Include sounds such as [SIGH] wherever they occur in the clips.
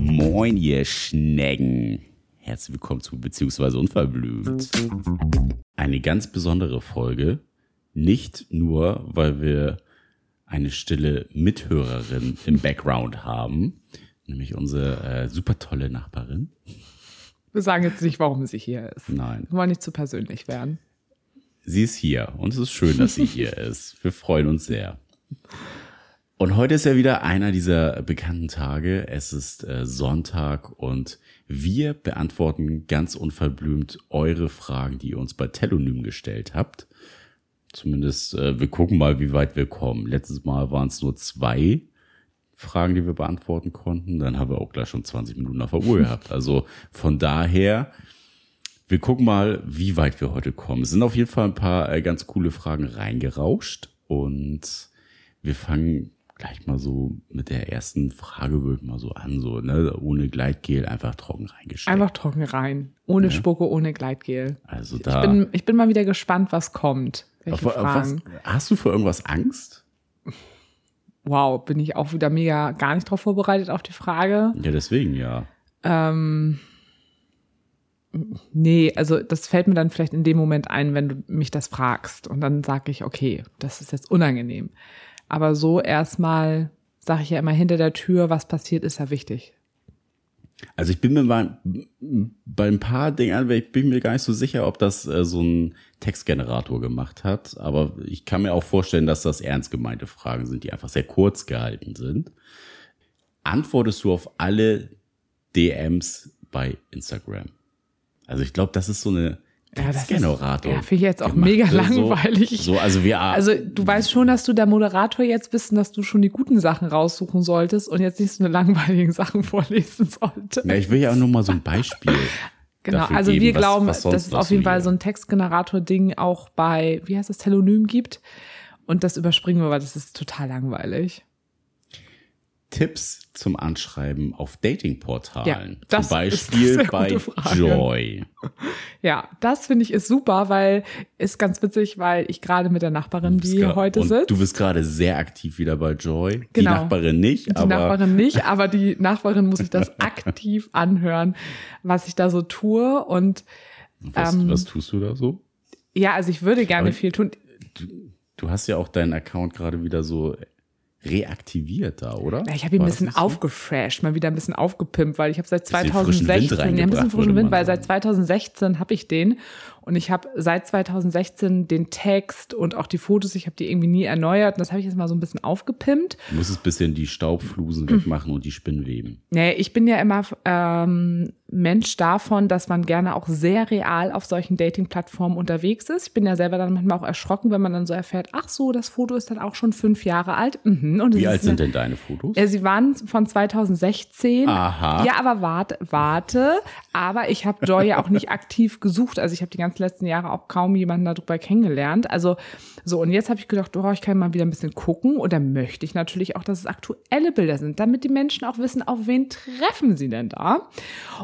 Moin, ihr Schnecken. Herzlich willkommen zu Beziehungsweise Unverblümt. Eine ganz besondere Folge. Nicht nur, weil wir eine stille Mithörerin im Background haben, nämlich unsere äh, super tolle Nachbarin. Wir sagen jetzt nicht, warum sie hier ist. Nein. Wir wollen nicht zu persönlich werden. Sie ist hier und es ist schön, dass sie [LAUGHS] hier ist. Wir freuen uns sehr. Und heute ist ja wieder einer dieser bekannten Tage. Es ist äh, Sonntag und wir beantworten ganz unverblümt eure Fragen, die ihr uns bei Telonym gestellt habt. Zumindest, äh, wir gucken mal, wie weit wir kommen. Letztes Mal waren es nur zwei Fragen, die wir beantworten konnten. Dann haben wir auch gleich schon 20 Minuten auf der Uhr gehabt. Also von daher, wir gucken mal, wie weit wir heute kommen. Es sind auf jeden Fall ein paar äh, ganz coole Fragen reingerauscht und wir fangen gleich mal so mit der ersten Frage würde mal so an, so, ne, ohne Gleitgel einfach trocken reingesteckt. Einfach trocken rein. Ohne ja. Spucke, ohne Gleitgel. Also da. Ich bin, ich bin mal wieder gespannt, was kommt. Auf. Auf was, hast du vor irgendwas Angst? Wow, bin ich auch wieder mega gar nicht drauf vorbereitet auf die Frage. Ja, deswegen ja. Ähm, nee, also das fällt mir dann vielleicht in dem Moment ein, wenn du mich das fragst. Und dann sage ich, okay, das ist jetzt unangenehm. Aber so erstmal sage ich ja immer hinter der Tür, was passiert, ist ja wichtig. Also ich bin mir bei, bei ein paar Dingen, ich bin mir gar nicht so sicher, ob das äh, so ein Textgenerator gemacht hat, aber ich kann mir auch vorstellen, dass das ernst gemeinte Fragen sind, die einfach sehr kurz gehalten sind. Antwortest du auf alle DMs bei Instagram? Also ich glaube, das ist so eine Textgenerator. Ja, finde ich jetzt auch mega langweilig. So, so, also wir. Also du weißt schon, dass du der Moderator jetzt bist und dass du schon die guten Sachen raussuchen solltest und jetzt nicht so eine langweiligen Sachen [LAUGHS] vorlesen solltest. Ja, ich will ja auch nur mal so ein Beispiel. [LAUGHS] Genau, also geben, wir was, glauben, was dass es auf jeden Fall so ein Textgenerator-Ding auch bei, wie heißt das, Telonym gibt. Und das überspringen wir, weil das ist total langweilig. Tipps zum Anschreiben auf Datingportalen. Ja, das zum Beispiel ist bei Joy. Ja, das finde ich ist super, weil ist ganz witzig, weil ich gerade mit der Nachbarin, die heute sitzt. Du bist gerade sehr aktiv wieder bei Joy. Genau. Die Nachbarin nicht, die aber Nachbarin nicht, [LAUGHS] aber die Nachbarin muss sich das [LAUGHS] aktiv anhören, was ich da so tue und was, ähm, was tust du da so? Ja, also ich würde gerne Aber- viel tun. Du, du hast ja auch deinen Account gerade wieder so reaktiviert da, oder? Ja, ich habe ihn ein bisschen so? aufgefresht, mal wieder ein bisschen aufgepimpt, weil ich habe seit Bisschen frischen Wind 2016, ja, ein bisschen frischen Wind, weil seit 2016 habe ich den und ich habe seit 2016 den Text und auch die Fotos, ich habe die irgendwie nie erneuert und das habe ich jetzt mal so ein bisschen aufgepimpt. Du musst ein bisschen die Staubflusen wegmachen und die Spinnweben. Nee, ich bin ja immer ähm, Mensch davon, dass man gerne auch sehr real auf solchen Dating-Plattformen unterwegs ist. Ich bin ja selber dann manchmal auch erschrocken, wenn man dann so erfährt, ach so, das Foto ist dann auch schon fünf Jahre alt. Mhm. Es Wie alt eine- sind denn deine Fotos? Ja, sie waren von 2016. Aha. Ja, aber warte, warte. Aber ich habe Joy ja auch nicht aktiv gesucht. Also ich habe die ganzen letzten Jahre auch kaum jemanden darüber kennengelernt. Also so, und jetzt habe ich gedacht, oh, ich kann mal wieder ein bisschen gucken. Und dann möchte ich natürlich auch, dass es aktuelle Bilder sind, damit die Menschen auch wissen, auf wen treffen sie denn da.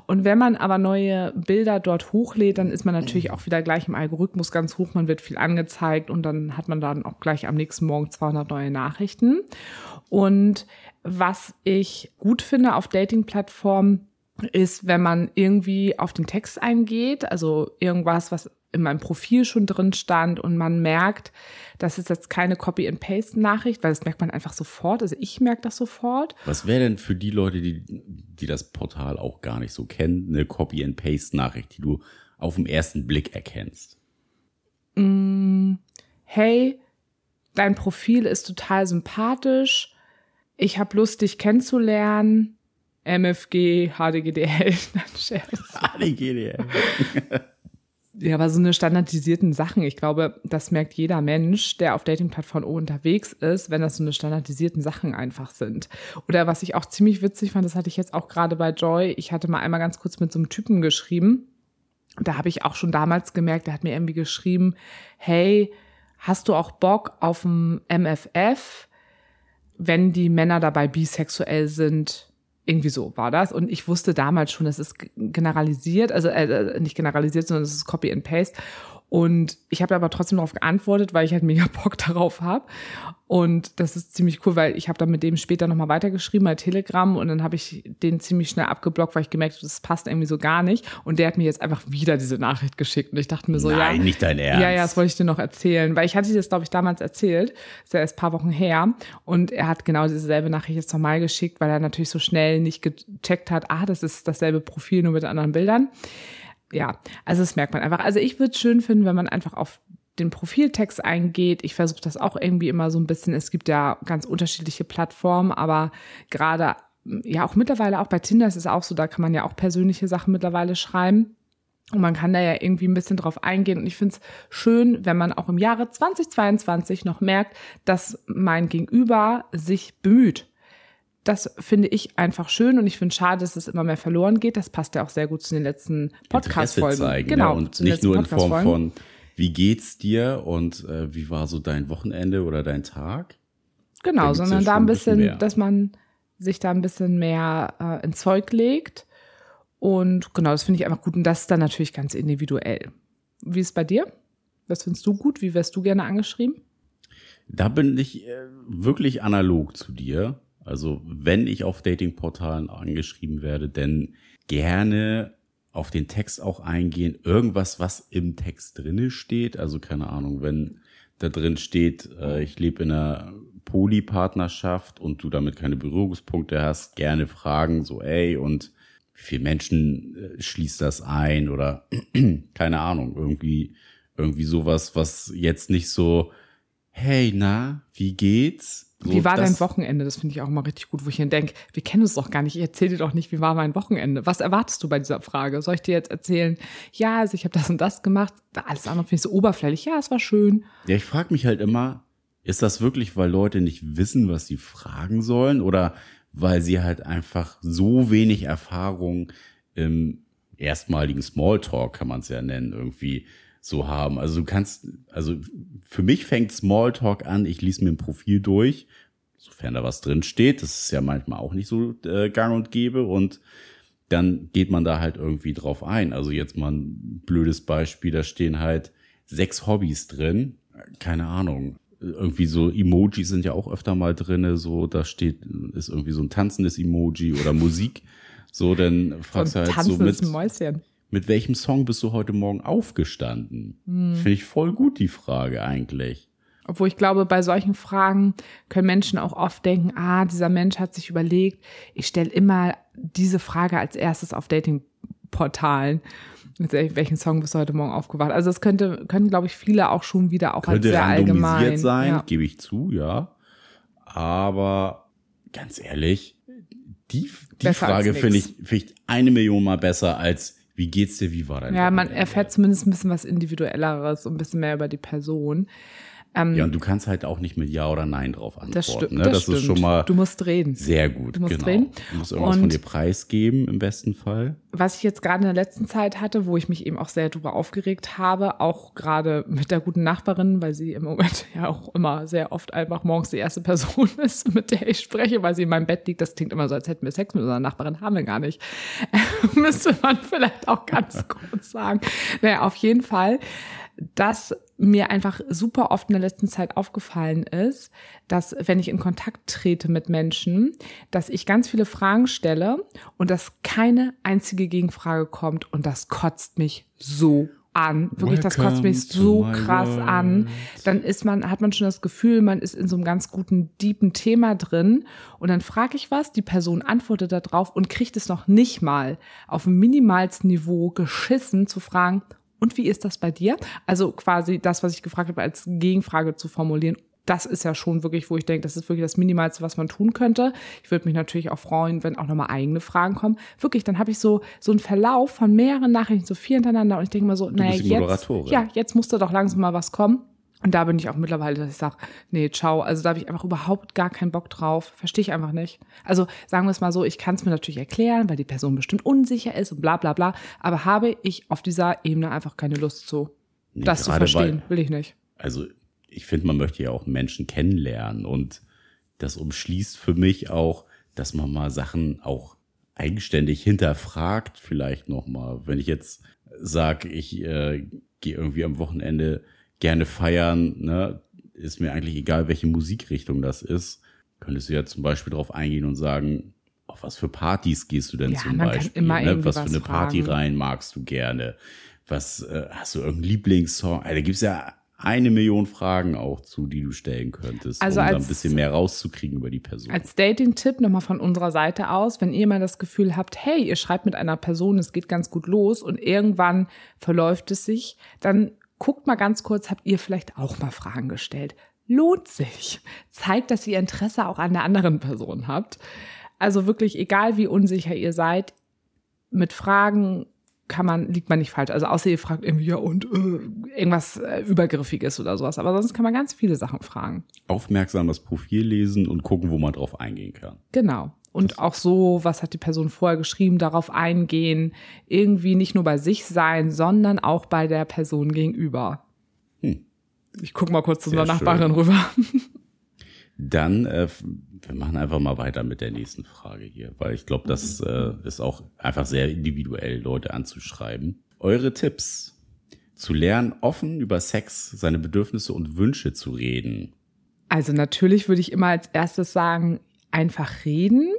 Und wenn man aber neue Bilder dort hochlädt, dann ist man natürlich auch wieder gleich im Algorithmus ganz hoch. Man wird viel angezeigt und dann hat man dann auch gleich am nächsten Morgen 200 neue Nachrichten. Und was ich gut finde auf Dating-Plattformen, ist, wenn man irgendwie auf den Text eingeht, also irgendwas, was in meinem Profil schon drin stand und man merkt, das ist jetzt keine Copy-and-Paste-Nachricht, weil das merkt man einfach sofort. Also ich merke das sofort. Was wäre denn für die Leute, die, die das Portal auch gar nicht so kennen, eine Copy-and-Paste-Nachricht, die du auf den ersten Blick erkennst? hey, dein Profil ist total sympathisch, ich habe Lust, dich kennenzulernen. MFG, HDGDL, [LAUGHS] Scherz. ADGDL. Ja, aber so eine standardisierten Sachen, ich glaube, das merkt jeder Mensch, der auf Dating-Plattformen unterwegs ist, wenn das so eine standardisierten Sachen einfach sind. Oder was ich auch ziemlich witzig fand, das hatte ich jetzt auch gerade bei Joy, ich hatte mal einmal ganz kurz mit so einem Typen geschrieben. Da habe ich auch schon damals gemerkt, der hat mir irgendwie geschrieben, hey, hast du auch Bock auf ein MFF, wenn die Männer dabei bisexuell sind? Irgendwie so war das. Und ich wusste damals schon, das ist generalisiert, also äh, nicht generalisiert, sondern das ist Copy and Paste. Und ich habe aber trotzdem darauf geantwortet, weil ich halt mega [LAUGHS] Bock darauf habe. Und das ist ziemlich cool, weil ich habe dann mit dem später nochmal weitergeschrieben bei Telegram und dann habe ich den ziemlich schnell abgeblockt, weil ich gemerkt habe, das passt irgendwie so gar nicht. Und der hat mir jetzt einfach wieder diese Nachricht geschickt. Und ich dachte mir so, Nein, ja. nicht dein Ernst. Ja, ja, das wollte ich dir noch erzählen. Weil ich hatte dir das, glaube ich, damals erzählt. Das ist ja erst ein paar Wochen her. Und er hat genau dieselbe Nachricht jetzt nochmal geschickt, weil er natürlich so schnell nicht gecheckt hat, ah, das ist dasselbe Profil, nur mit anderen Bildern. Ja, also das merkt man einfach. Also ich würde es schön finden, wenn man einfach auf den Profiltext eingeht. Ich versuche das auch irgendwie immer so ein bisschen. Es gibt ja ganz unterschiedliche Plattformen, aber gerade ja auch mittlerweile auch bei Tinder ist es auch so, da kann man ja auch persönliche Sachen mittlerweile schreiben. Und man kann da ja irgendwie ein bisschen drauf eingehen. Und ich finde es schön, wenn man auch im Jahre 2022 noch merkt, dass mein Gegenüber sich bemüht. Das finde ich einfach schön und ich finde schade, dass es immer mehr verloren geht. Das passt ja auch sehr gut zu den letzten Podcast-Folgen. Genau. Ne? Und nicht nur in Form von, wie geht's dir und äh, wie war so dein Wochenende oder dein Tag? Genau, sondern da ein bisschen, bisschen dass man sich da ein bisschen mehr äh, ins Zeug legt. Und genau, das finde ich einfach gut. Und das ist dann natürlich ganz individuell. Wie ist es bei dir? Was findest du gut? Wie wärst du gerne angeschrieben? Da bin ich äh, wirklich analog zu dir. Also wenn ich auf Datingportalen angeschrieben werde, denn gerne auf den Text auch eingehen. Irgendwas, was im Text drinne steht. Also keine Ahnung, wenn da drin steht, äh, ich lebe in einer Polypartnerschaft und du damit keine Berührungspunkte hast, gerne fragen, so, ey, und wie viele Menschen äh, schließt das ein oder [CLEARS THROAT] keine Ahnung, irgendwie, irgendwie sowas, was jetzt nicht so, hey, na, wie geht's? So, wie war dein Wochenende? Das finde ich auch immer richtig gut, wo ich mir denke, wir kennen es doch gar nicht. Ich erzähle dir doch nicht, wie war mein Wochenende. Was erwartest du bei dieser Frage? Soll ich dir jetzt erzählen, ja, also ich habe das und das gemacht? Alles andere finde ich so oberflächlich. Ja, es war schön. Ja, ich frage mich halt immer, ist das wirklich, weil Leute nicht wissen, was sie fragen sollen oder weil sie halt einfach so wenig Erfahrung im erstmaligen Smalltalk, kann man es ja nennen, irgendwie so haben. Also du kannst, also für mich fängt Smalltalk an, ich lese mir ein Profil durch, sofern da was drin steht, das ist ja manchmal auch nicht so äh, gang und gäbe und dann geht man da halt irgendwie drauf ein. Also jetzt mal ein blödes Beispiel, da stehen halt sechs Hobbys drin, keine Ahnung. Irgendwie so Emojis sind ja auch öfter mal drinne, so da steht ist irgendwie so ein tanzendes Emoji oder Musik. So, dann fragst du halt so mit Mäuschen mit welchem Song bist du heute Morgen aufgestanden? Hm. Finde ich voll gut, die Frage eigentlich. Obwohl ich glaube, bei solchen Fragen können Menschen auch oft denken, ah, dieser Mensch hat sich überlegt, ich stelle immer diese Frage als erstes auf Datingportalen. Mit welchem Song bist du heute Morgen aufgewacht? Also es könnte, können, glaube ich, viele auch schon wieder auch könnte als sehr allgemein sein, ja. gebe ich zu, ja. Aber ganz ehrlich, die, die Frage finde ich, finde ich eine Million mal besser als wie geht's dir? Wie war dein Ja, man erfährt zumindest ein bisschen was Individuelleres und ein bisschen mehr über die Person. Ähm, ja, und du kannst halt auch nicht mit Ja oder Nein drauf antworten. Das stimmt. Ne? Das, das stimmt. ist schon mal. Du musst reden. Sehr gut. Du musst genau. reden. Du musst irgendwas und von dir preisgeben, im besten Fall. Was ich jetzt gerade in der letzten Zeit hatte, wo ich mich eben auch sehr drüber aufgeregt habe, auch gerade mit der guten Nachbarin, weil sie im Moment [LAUGHS] ja auch immer sehr oft einfach morgens die erste Person [LAUGHS] ist, mit der ich spreche, weil sie in meinem Bett liegt. Das klingt immer so, als hätten wir Sex mit unserer Nachbarin. Haben wir gar nicht. [LAUGHS] Müsste man vielleicht auch ganz kurz sagen. Naja, auf jeden Fall dass mir einfach super oft in der letzten Zeit aufgefallen ist, dass wenn ich in Kontakt trete mit Menschen, dass ich ganz viele Fragen stelle und dass keine einzige Gegenfrage kommt und das kotzt mich so an. Wirklich, das kotzt mich so krass world. an. Dann ist man, hat man schon das Gefühl, man ist in so einem ganz guten, deepen Thema drin. Und dann frage ich was, die Person antwortet darauf und kriegt es noch nicht mal auf dem minimalsten Niveau geschissen zu fragen, und wie ist das bei dir? Also quasi das, was ich gefragt habe, als Gegenfrage zu formulieren. Das ist ja schon wirklich, wo ich denke, das ist wirklich das Minimalste, was man tun könnte. Ich würde mich natürlich auch freuen, wenn auch nochmal eigene Fragen kommen. Wirklich, dann habe ich so, so einen Verlauf von mehreren Nachrichten, so vier hintereinander und ich denke mal so, naja, jetzt, ja, jetzt musste doch langsam mal was kommen. Und da bin ich auch mittlerweile, dass ich sage, nee, ciao. Also da habe ich einfach überhaupt gar keinen Bock drauf. Verstehe ich einfach nicht. Also sagen wir es mal so, ich kann es mir natürlich erklären, weil die Person bestimmt unsicher ist und bla bla bla. Aber habe ich auf dieser Ebene einfach keine Lust zu. Nee, das zu verstehen, weil, will ich nicht. Also ich finde, man möchte ja auch Menschen kennenlernen. Und das umschließt für mich auch, dass man mal Sachen auch eigenständig hinterfragt, vielleicht nochmal. Wenn ich jetzt sag, ich äh, gehe irgendwie am Wochenende gerne feiern, ne? ist mir eigentlich egal, welche Musikrichtung das ist, könntest du ja zum Beispiel darauf eingehen und sagen, auf was für Partys gehst du denn Ja, zum Beispiel? ne? Was für eine Party fragen. rein magst du gerne? Was äh, hast du irgendeinen Lieblingssong? Also, da gibt's ja eine Million Fragen auch zu, die du stellen könntest, Also um da ein als- bisschen mehr rauszukriegen über die Person. Als Dating-Tipp nochmal von unserer Seite aus, wenn ihr mal das Gefühl habt, hey, ihr schreibt mit einer Person, es geht ganz gut los und irgendwann verläuft es sich, dann guckt mal ganz kurz, habt ihr vielleicht auch mal Fragen gestellt? Lohnt sich. Zeigt, dass ihr Interesse auch an der anderen Person habt. Also wirklich, egal wie unsicher ihr seid, mit Fragen kann man, liegt man nicht falsch. Also außer ihr fragt irgendwie, ja und äh, irgendwas äh, Übergriffiges oder sowas. Aber sonst kann man ganz viele Sachen fragen. Aufmerksam das Profil lesen und gucken, wo man drauf eingehen kann. Genau. Und auch so, was hat die Person vorher geschrieben, darauf eingehen, irgendwie nicht nur bei sich sein, sondern auch bei der Person gegenüber. Hm. Ich guck mal kurz zu unserer Nachbarin rüber. Dann, äh, wir machen einfach mal weiter mit der nächsten Frage hier, weil ich glaube, das äh, ist auch einfach sehr individuell, Leute anzuschreiben. Eure Tipps. Zu lernen, offen über Sex, seine Bedürfnisse und Wünsche zu reden. Also natürlich würde ich immer als erstes sagen, einfach reden.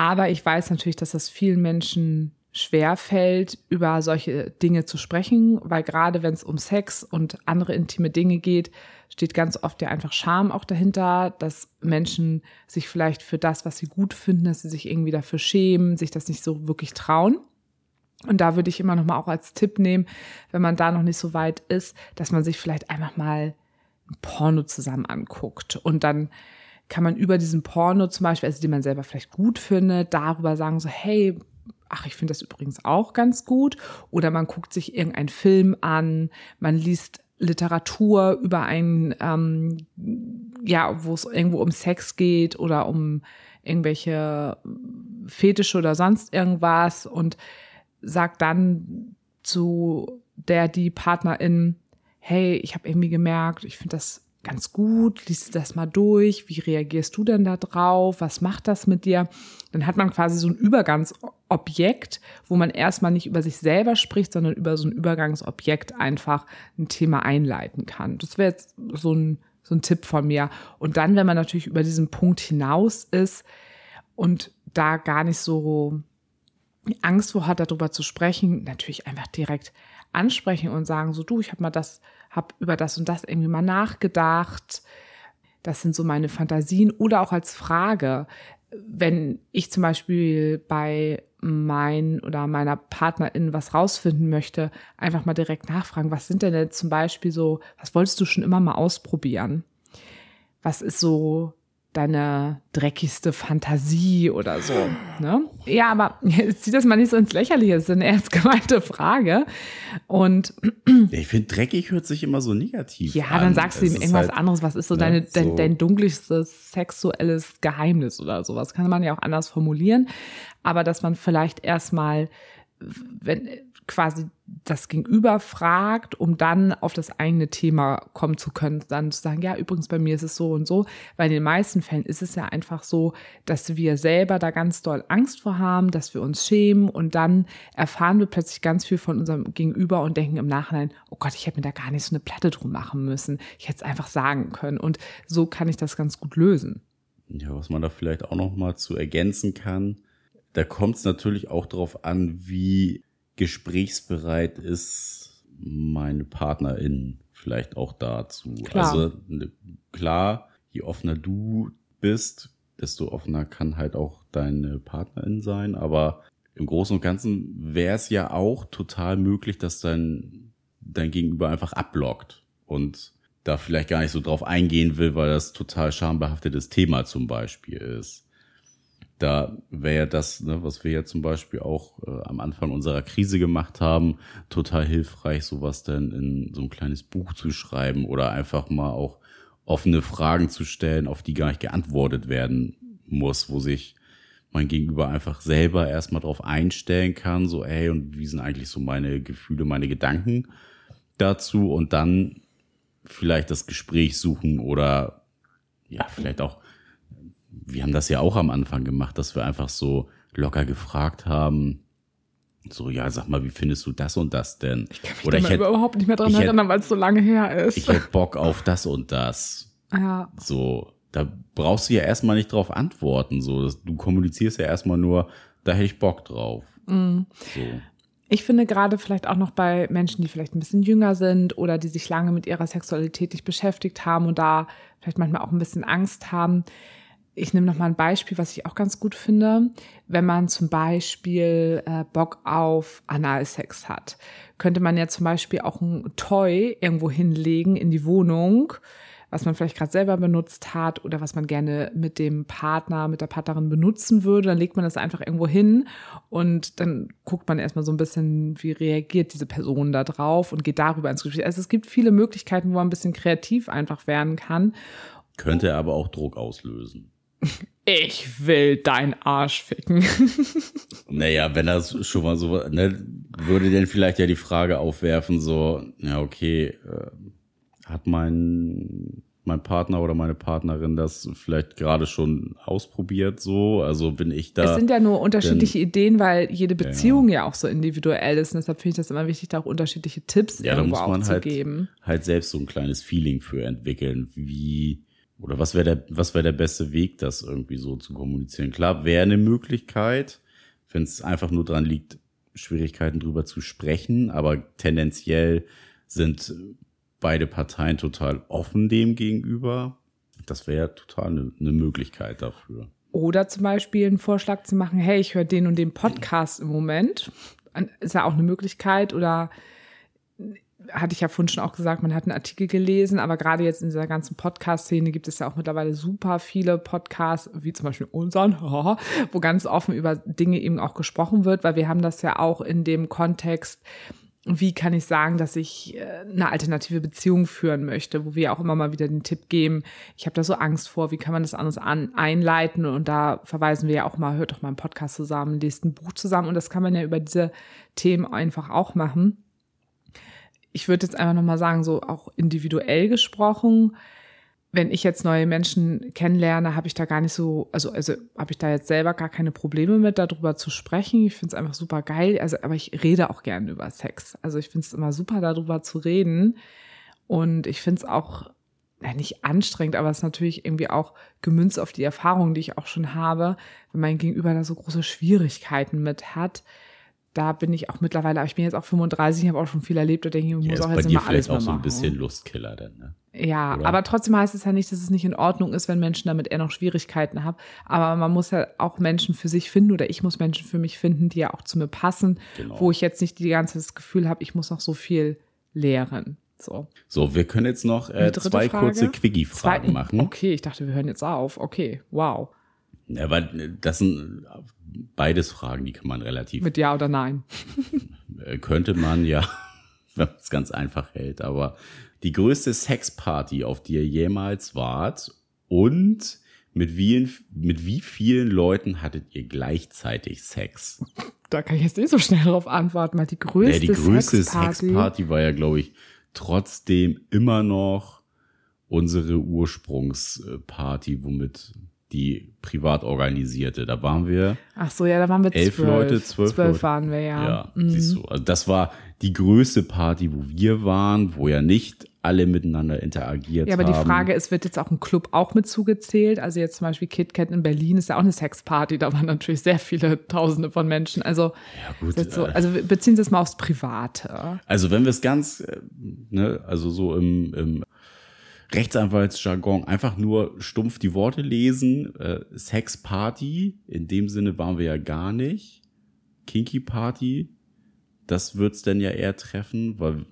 Aber ich weiß natürlich, dass das vielen Menschen schwer fällt, über solche Dinge zu sprechen, weil gerade wenn es um Sex und andere intime Dinge geht, steht ganz oft ja einfach Scham auch dahinter, dass Menschen sich vielleicht für das, was sie gut finden, dass sie sich irgendwie dafür schämen, sich das nicht so wirklich trauen. Und da würde ich immer noch mal auch als Tipp nehmen, wenn man da noch nicht so weit ist, dass man sich vielleicht einfach mal ein Porno zusammen anguckt und dann kann man über diesen Porno zum Beispiel, also den man selber vielleicht gut findet, darüber sagen so, hey, ach, ich finde das übrigens auch ganz gut. Oder man guckt sich irgendeinen Film an, man liest Literatur über einen, ähm, ja, wo es irgendwo um Sex geht oder um irgendwelche Fetische oder sonst irgendwas und sagt dann zu der, die Partnerin, hey, ich habe irgendwie gemerkt, ich finde das ganz gut, liest du das mal durch, wie reagierst du denn da drauf, was macht das mit dir? Dann hat man quasi so ein Übergangsobjekt, wo man erstmal nicht über sich selber spricht, sondern über so ein Übergangsobjekt einfach ein Thema einleiten kann. Das wäre jetzt so ein, so ein Tipp von mir. Und dann, wenn man natürlich über diesen Punkt hinaus ist und da gar nicht so Angst vor hat, darüber zu sprechen, natürlich einfach direkt ansprechen und sagen so, du, ich habe mal das, habe über das und das irgendwie mal nachgedacht. Das sind so meine Fantasien oder auch als Frage, wenn ich zum Beispiel bei mein oder meiner Partnerin was rausfinden möchte, einfach mal direkt nachfragen, was sind denn jetzt zum Beispiel so, was wolltest du schon immer mal ausprobieren? Was ist so deine dreckigste Fantasie oder so. Ne? Ja, aber jetzt zieh das mal nicht so ins Lächerliche, das ist eine ernst gemeinte Frage. Und [CLEARS THROAT] Ich finde, dreckig hört sich immer so negativ ja, an. dann sagst du Es ihm irgendwas halt- anderes. Was ist so ne, deine, dein, so- dein dunkelstes sexuelles Geheimnis oder sowas? Kann man ja auch anders formulieren. Aber dass man vielleicht erstmal, wenn quasi das Gegenüber fragt, um dann auf das eigene Thema kommen zu können, dann zu sagen, ja, übrigens bei mir ist es so und so, weil in den meisten Fällen ist es ja einfach so, dass wir selber da ganz doll Angst vor haben, dass wir uns schämen und dann erfahren wir plötzlich ganz viel von unserem Gegenüber und denken im Nachhinein, oh Gott, ich hätte mir da gar nicht so eine Platte drum machen müssen. Ich hätte es einfach sagen können und so kann ich das ganz gut lösen. Ja, was man da vielleicht auch noch mal zu ergänzen kann, da kommt es natürlich auch darauf an, wie gesprächsbereit ist meine Partnerin vielleicht auch dazu. Klar. Also ne, klar, je offener du bist, desto offener kann halt auch deine Partnerin sein. Aber im Großen und Ganzen wäre es ja auch total möglich, dass dein, dein Gegenüber einfach abblockt und da vielleicht gar nicht so drauf eingehen will, weil das total schambehaftetes Thema zum Beispiel ist. Da wäre das, ne, was wir ja zum Beispiel auch äh, am Anfang unserer Krise gemacht haben, total hilfreich, sowas dann in so ein kleines Buch zu schreiben oder einfach mal auch offene Fragen zu stellen, auf die gar nicht geantwortet werden muss, wo sich mein Gegenüber einfach selber erstmal drauf einstellen kann, so, ey, und wie sind eigentlich so meine Gefühle, meine Gedanken dazu? Und dann vielleicht das Gespräch suchen oder ja, vielleicht auch, wir haben das ja auch am Anfang gemacht, dass wir einfach so locker gefragt haben, So, ja, sag mal, wie findest du das und das denn? Ich kann mich Oder ich hätte überhaupt nicht mehr dran erinnern, weil es so lange her ist. Ich hätte Bock auf das und das. Ja. So, da brauchst du ja erstmal nicht drauf antworten. So, du kommunizierst ja erstmal nur, da hätte ich Bock drauf. Mhm. So. Ich finde gerade vielleicht auch noch bei Menschen, die vielleicht ein bisschen jünger sind oder die sich lange mit ihrer Sexualität nicht beschäftigt haben und da vielleicht manchmal auch ein bisschen Angst haben. Ich nehme noch mal ein Beispiel, was ich auch ganz gut finde. Wenn man zum Beispiel äh, Bock auf Analsex hat, könnte man ja zum Beispiel auch ein Toy irgendwo hinlegen in die Wohnung, was man vielleicht gerade selber benutzt hat oder was man gerne mit dem Partner, mit der Partnerin benutzen würde. Dann legt man das einfach irgendwo hin und dann guckt man erstmal so ein bisschen, wie reagiert diese Person da drauf und geht darüber ins Gespräch. Also es gibt viele Möglichkeiten, wo man ein bisschen kreativ einfach werden kann. Könnte aber auch Druck auslösen. Ich will dein Arsch ficken. [LAUGHS] naja, wenn das schon mal so, ne, würde denn vielleicht ja die Frage aufwerfen, so, ja, okay, äh, hat mein mein Partner oder meine Partnerin das vielleicht gerade schon ausprobiert so? Also bin ich da. Es sind ja nur unterschiedliche denn, Ideen, weil jede Beziehung ja. ja. auch so individuell ist. Und deshalb finde ich das immer wichtig, da auch unterschiedliche Tipps ja, irgendwo da muss man halt, halt selbst so ein kleines Feeling für entwickeln, wie oder was wäre der, was wäre der beste Weg, das irgendwie so zu kommunizieren? Klar, wäre eine Möglichkeit, wenn es einfach nur dran liegt, Schwierigkeiten drüber zu sprechen, aber tendenziell sind beide Parteien total offen dem gegenüber. Das wäre total eine, eine Möglichkeit dafür. Oder zum Beispiel einen Vorschlag zu machen, hey, ich höre den und den Podcast im Moment. Ist ja auch eine Möglichkeit. Oder hatte ich ja vorhin schon auch gesagt, man hat einen Artikel gelesen, aber gerade jetzt in dieser ganzen Podcast-Szene gibt es ja auch mittlerweile super viele Podcasts, wie zum Beispiel unseren, [LAUGHS] wo ganz offen über Dinge eben auch gesprochen wird, weil wir haben das ja auch in dem Kontext, wie kann ich sagen, dass ich äh, eine alternative Beziehung führen möchte, wo wir auch immer mal wieder den Tipp geben, ich habe da so Angst vor, wie kann man das anders an, einleiten und da verweisen wir ja auch mal, hört doch mal einen Podcast zusammen, lest ein Buch zusammen und das kann man ja über diese Themen einfach auch machen. Ich würde jetzt einfach nochmal sagen, so auch individuell gesprochen, wenn ich jetzt neue Menschen kennenlerne, habe ich da gar nicht so, also, also habe ich da jetzt selber gar keine Probleme mit, darüber zu sprechen. Ich finde es einfach super geil. Also, aber ich rede auch gerne über Sex. Also ich finde es immer super, darüber zu reden. Und ich finde es auch ja, nicht anstrengend, aber es ist natürlich irgendwie auch gemünzt auf die Erfahrungen, die ich auch schon habe, wenn mein Gegenüber da so große Schwierigkeiten mit hat da bin ich auch mittlerweile, aber ich bin jetzt auch 35, habe auch schon viel erlebt und denke, ich muss ja, auch jetzt immer alles auch so ein bisschen Lustkiller dann, ne? Ja, Oder? aber trotzdem heißt es ja nicht, dass es nicht in Ordnung ist, wenn Menschen damit eher noch Schwierigkeiten haben. Aber man muss ja auch Menschen für sich finden oder ich muss Menschen für mich finden, die ja auch zu mir passen, genau. wo ich jetzt nicht die ganze Zeit das Gefühl habe, ich muss noch so viel lehren. So. So, wir können jetzt noch äh, zwei Frage? kurze Quickie-Fragen machen. Okay, ich dachte, wir hören jetzt auf. Okay, wow. Ja, weil das sind beides Fragen, die kann man relativ. Mit Ja oder Nein. Äh, könnte man ja, [LAUGHS] wenn man es ganz einfach hält. Aber die größte Sexparty, auf die ihr jemals wart und mit wie, mit wie vielen Leuten hattet ihr gleichzeitig Sex? Da kann ich jetzt nicht so schnell darauf antworten, weil die größte, ja, die größte Sexparty, Sexparty war ja, glaube ich, trotzdem immer noch unsere Ursprungsparty, womit die privat organisierte. Da waren wir. Ach so, ja, da waren wir elf zwölf. Leute, zwölf, zwölf Leute. waren wir ja. Ja, mhm. siehst du. Also das war die größte Party, wo wir waren, wo ja nicht alle miteinander interagiert haben. Ja, aber haben. die Frage ist, wird jetzt auch ein Club auch mit zugezählt? Also jetzt zum Beispiel KitKat in Berlin ist ja auch eine Sexparty, da waren natürlich sehr viele Tausende von Menschen. Also, ja, gut, so, äh, also beziehen Sie es mal aufs Private. Also wenn wir es ganz, äh, ne, also so im, im Rechtsanwaltsjargon einfach nur stumpf die Worte lesen. Äh, Sex Party, in dem Sinne waren wir ja gar nicht. Kinky Party, das wird's denn ja eher treffen, weil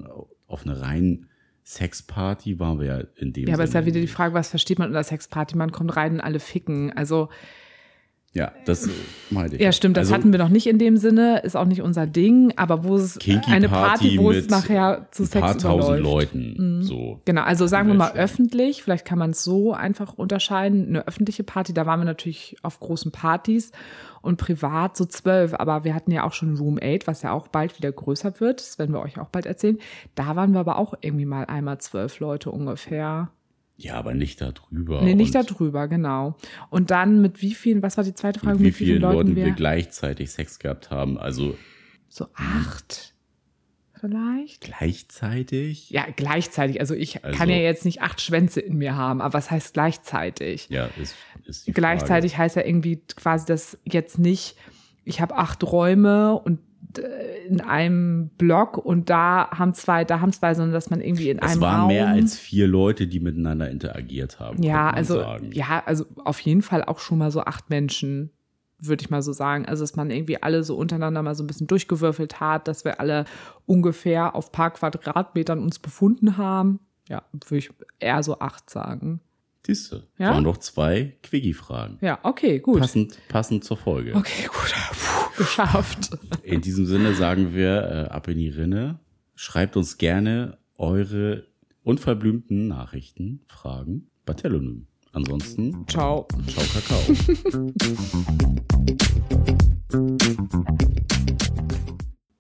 auf eine rein Sexparty waren wir ja in dem Ja, aber es ist ja wieder die Frage, was versteht man unter Sexparty? Man kommt rein und alle ficken. Also ja, das meinte ich. Ja, stimmt, das also, hatten wir noch nicht in dem Sinne, ist auch nicht unser Ding, aber wo es eine Party, wo es nachher zu Sex ein paar tausend Leuten, mhm. so. Genau, also sagen wir mal schon. öffentlich, vielleicht kann man es so einfach unterscheiden, eine öffentliche Party, da waren wir natürlich auf großen Partys und privat so zwölf, aber wir hatten ja auch schon Room 8, was ja auch bald wieder größer wird, das werden wir euch auch bald erzählen. Da waren wir aber auch irgendwie mal einmal zwölf Leute ungefähr. Ja, aber nicht darüber. Nee, nicht darüber, genau. Und dann mit wie vielen, was war die zweite Frage? Mit wie, vielen, vielen Leuten, Leuten wir, wir gleichzeitig Sex gehabt haben. Also So acht vielleicht. Gleichzeitig? Ja, gleichzeitig. Also ich Also- kann ja jetzt nicht acht Schwänze in mir haben, aber was heißt gleichzeitig? Ja, ist, ist die Gleichzeitig heißt ja irgendwie quasi, dass jetzt nicht, ich habe acht Räume und in einem Block und da haben zwei, da haben zwei, sondern dass man irgendwie in. Es einem waren Raum. mehr als vier Leute, die miteinander interagiert haben. ja, also Sagen. ja, also auf jeden Fall auch schon mal so acht Menschen, würde ich mal so sagen. Also dass man irgendwie alle so untereinander mal so ein bisschen durchgewürfelt hat, dass wir alle ungefähr auf paar Quadratmetern uns befunden haben. Ja, würde ich eher so acht sagen. Siehste, Ja? waren doch zwei Quickie-Fragen. Ja, okay, gut. Passend, passend zur Folge. Okay, gut. Puh, geschafft. In diesem Sinne sagen wir äh, ab in die Rinne. Schreibt uns gerne eure unverblümten Nachrichten, Fragen bei Telonym. Ansonsten, Ciao. ciao Kakao. [LAUGHS]